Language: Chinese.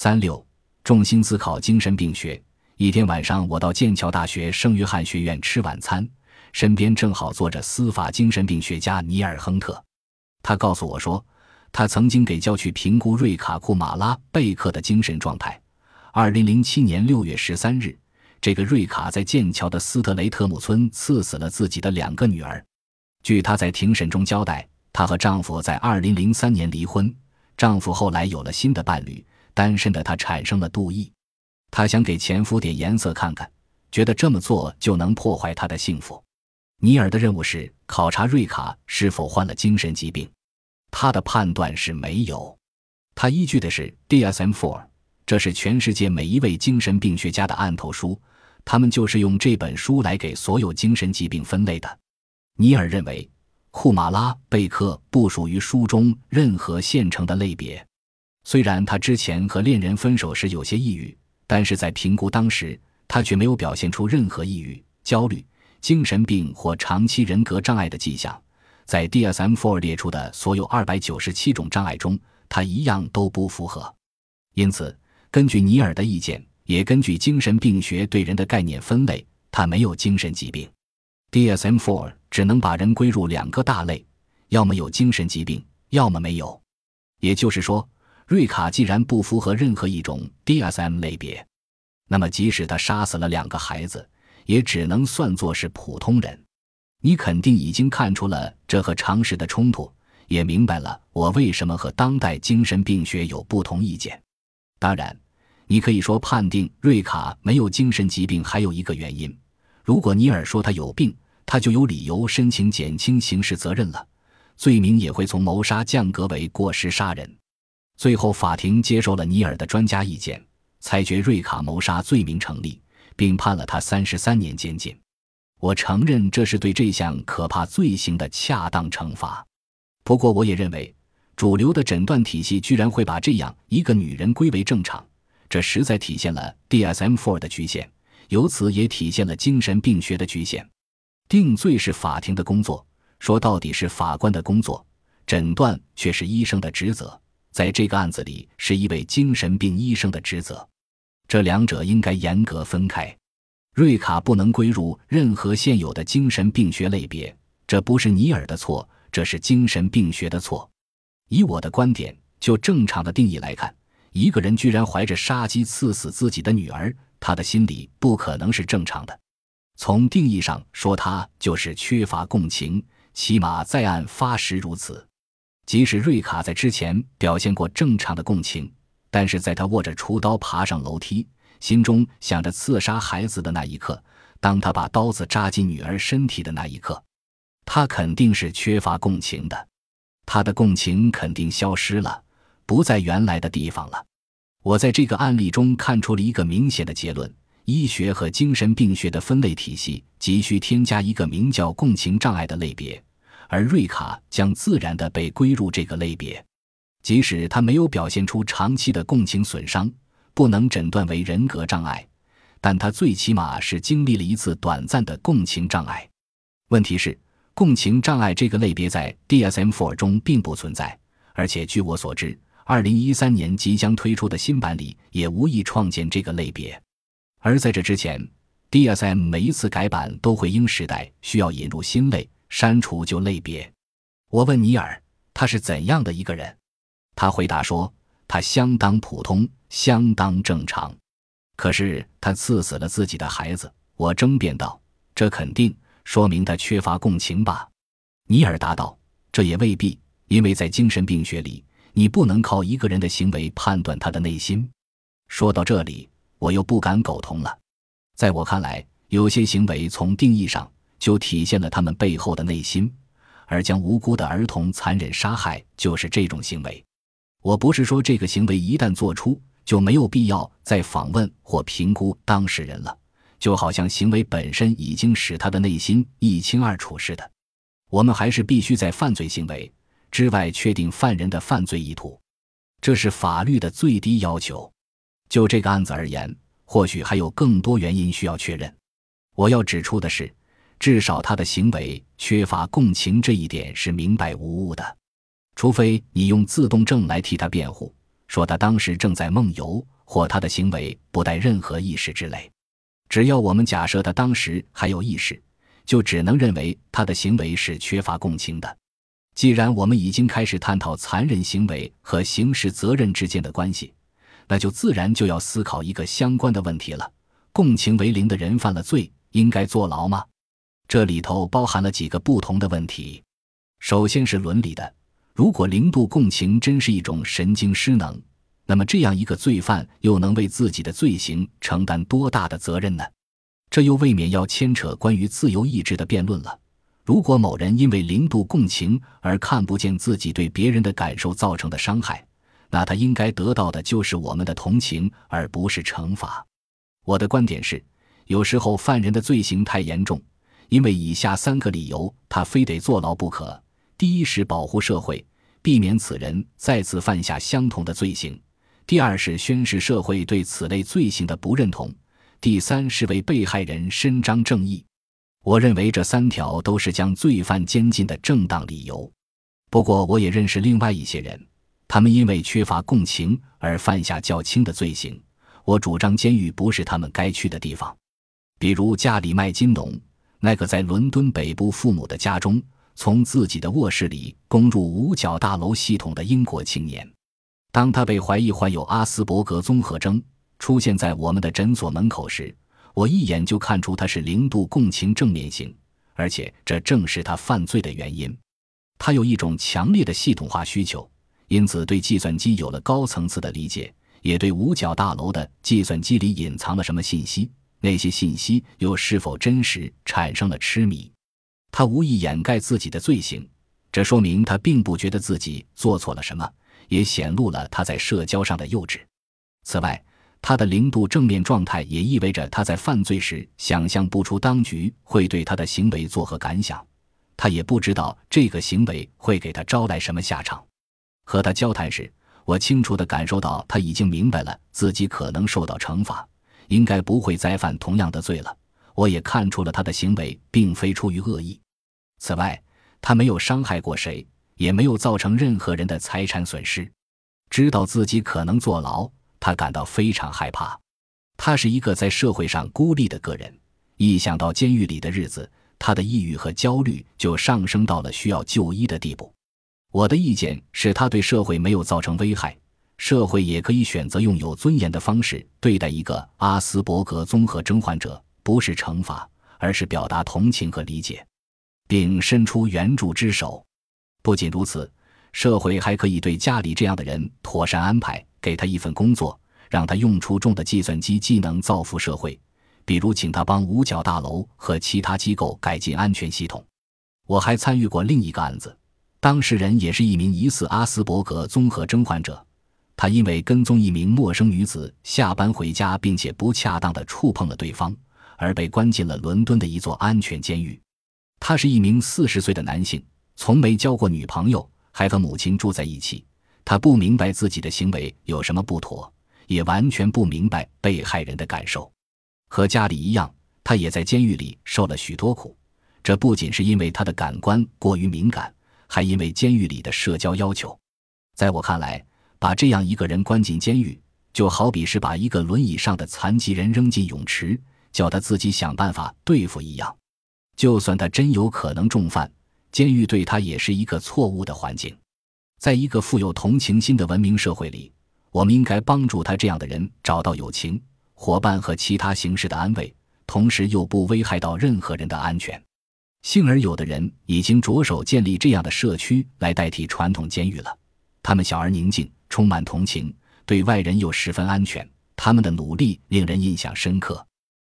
三六，重心思考精神病学。一天晚上，我到剑桥大学圣约翰学院吃晚餐，身边正好坐着司法精神病学家尼尔·亨特。他告诉我说，他曾经给教区评估瑞卡·库马拉贝克的精神状态。二零零七年六月十三日，这个瑞卡在剑桥的斯特雷特姆村刺死了自己的两个女儿。据她在庭审中交代，她和丈夫在二零零三年离婚，丈夫后来有了新的伴侣，单身的她产生了妒意，她想给前夫点颜色看看，觉得这么做就能破坏他的幸福。尼尔的任务是考察瑞卡是否患了精神疾病，他的判断是没有。他依据的是 DSM-4，这是全世界每一位精神病学家的案头书，他们就是用这本书来给所有精神疾病分类的。尼尔认为，库马拉贝克不属于书中任何现成的类别。虽然他之前和恋人分手时有些抑郁，但是在评估当时，他却没有表现出任何抑郁、焦虑。精神病或长期人格障碍的迹象，在 DSM-4 列出的所有二百九十七种障碍中，他一样都不符合。因此，根据尼尔的意见，也根据精神病学对人的概念分类，他没有精神疾病。DSM-4 只能把人归入两个大类：要么有精神疾病，要么没有。也就是说，瑞卡既然不符合任何一种 DSM 类别，那么即使他杀死了两个孩子。也只能算作是普通人。你肯定已经看出了这和常识的冲突，也明白了我为什么和当代精神病学有不同意见。当然，你可以说判定瑞卡没有精神疾病还有一个原因：如果尼尔说他有病，他就有理由申请减轻刑事责任了，罪名也会从谋杀降格为过失杀人。最后，法庭接受了尼尔的专家意见，裁决瑞卡谋杀罪名成立。并判了他三十三年监禁。我承认这是对这项可怕罪行的恰当惩罚。不过，我也认为，主流的诊断体系居然会把这样一个女人归为正常，这实在体现了 DSM-4 的局限，由此也体现了精神病学的局限。定罪是法庭的工作，说到底是法官的工作，诊断却是医生的职责。在这个案子里，是一位精神病医生的职责。这两者应该严格分开。瑞卡不能归入任何现有的精神病学类别，这不是尼尔的错，这是精神病学的错。以我的观点，就正常的定义来看，一个人居然怀着杀机刺死自己的女儿，他的心理不可能是正常的。从定义上说，他就是缺乏共情，起码在案发时如此。即使瑞卡在之前表现过正常的共情。但是在他握着厨刀爬上楼梯，心中想着刺杀孩子的那一刻，当他把刀子扎进女儿身体的那一刻，他肯定是缺乏共情的，他的共情肯定消失了，不在原来的地方了。我在这个案例中看出了一个明显的结论：医学和精神病学的分类体系急需添加一个名叫共情障碍的类别，而瑞卡将自然地被归入这个类别。即使他没有表现出长期的共情损伤，不能诊断为人格障碍，但他最起码是经历了一次短暂的共情障碍。问题是，共情障碍这个类别在 DSM-4 中并不存在，而且据我所知，2013年即将推出的新版里也无意创建这个类别。而在这之前，DSM 每一次改版都会因时代需要引入新类，删除就类别。我问尼尔，他是怎样的一个人？他回答说：“他相当普通，相当正常。可是他刺死了自己的孩子。”我争辩道：“这肯定说明他缺乏共情吧？”尼尔答道：“这也未必，因为在精神病学里，你不能靠一个人的行为判断他的内心。”说到这里，我又不敢苟同了。在我看来，有些行为从定义上就体现了他们背后的内心，而将无辜的儿童残忍杀害就是这种行为。我不是说这个行为一旦做出就没有必要再访问或评估当事人了，就好像行为本身已经使他的内心一清二楚似的。我们还是必须在犯罪行为之外确定犯人的犯罪意图，这是法律的最低要求。就这个案子而言，或许还有更多原因需要确认。我要指出的是，至少他的行为缺乏共情这一点是明白无误的。除非你用自动症来替他辩护，说他当时正在梦游，或他的行为不带任何意识之类。只要我们假设他当时还有意识，就只能认为他的行为是缺乏共情的。既然我们已经开始探讨残忍行为和刑事责任之间的关系，那就自然就要思考一个相关的问题了：共情为零的人犯了罪，应该坐牢吗？这里头包含了几个不同的问题。首先是伦理的，如果零度共情真是一种神经失能，那么这样一个罪犯又能为自己的罪行承担多大的责任呢？这又未免要牵扯关于自由意志的辩论了。如果某人因为零度共情而看不见自己对别人的感受造成的伤害，那他应该得到的就是我们的同情，而不是惩罚。我的观点是，有时候犯人的罪行太严重，因为以下三个理由，他非得坐牢不可：第一是保护社会，避免此人再次犯下相同的罪行；第二是宣示社会对此类罪行的不认同；第三是为被害人伸张正义。我认为这三条都是将罪犯监禁的正当理由。不过，我也认识另外一些人，他们因为缺乏共情而犯下较轻的罪行。我主张监狱不是他们该去的地方。比如加里麦金农，那个在伦敦北部父母的家中，从自己的卧室里攻入五角大楼系统的英国青年，当他被怀疑患有阿斯伯格综合征，出现在我们的诊所门口时。我一眼就看出他是零度共情正面型，而且这正是他犯罪的原因。他有一种强烈的系统化需求，因此对计算机有了高层次的理解，也对五角大楼的计算机里隐藏了什么信息，那些信息又是否真实，产生了痴迷。他无意掩盖自己的罪行，这说明他并不觉得自己做错了什么，也显露了他在社交上的幼稚。此外，他的零度正面状态也意味着他在犯罪时想象不出当局会对他的行为作何感想，他也不知道这个行为会给他招来什么下场。和他交谈时，我清楚地感受到他已经明白了自己可能受到惩罚，应该不会再犯同样的罪了。我也看出了他的行为并非出于恶意。此外，他没有伤害过谁，也没有造成任何人的财产损失，知道自己可能坐牢。他感到非常害怕，他是一个在社会上孤立的个人。一想到监狱里的日子，他的抑郁和焦虑就上升到了需要就医的地步。我的意见是他对社会没有造成危害，社会也可以选择用有尊严的方式对待一个阿斯伯格综合征患者，不是惩罚，而是表达同情和理解，并伸出援助之手。不仅如此，社会还可以对家里这样的人妥善安排。给他一份工作，让他用出众的计算机技能造福社会，比如请他帮五角大楼和其他机构改进安全系统。我还参与过另一个案子，当事人也是一名疑似阿斯伯格综合征患者，他因为跟踪一名陌生女子下班回家，并且不恰当的触碰了对方，而被关进了伦敦的一座安全监狱。他是一名四十岁的男性，从没交过女朋友，还和母亲住在一起。他不明白自己的行为有什么不妥，也完全不明白被害人的感受。和家里一样，他也在监狱里受了许多苦。这不仅是因为他的感官过于敏感，还因为监狱里的社交要求。在我看来，把这样一个人关进监狱，就好比是把一个轮椅上的残疾人扔进泳池，叫他自己想办法对付一样。就算他真有可能重犯，监狱对他也是一个错误的环境。在一个富有同情心的文明社会里，我们应该帮助他这样的人找到友情伙伴和其他形式的安慰，同时又不危害到任何人的安全。幸而有的人已经着手建立这样的社区来代替传统监狱了。他们小而宁静，充满同情，对外人又十分安全。他们的努力令人印象深刻。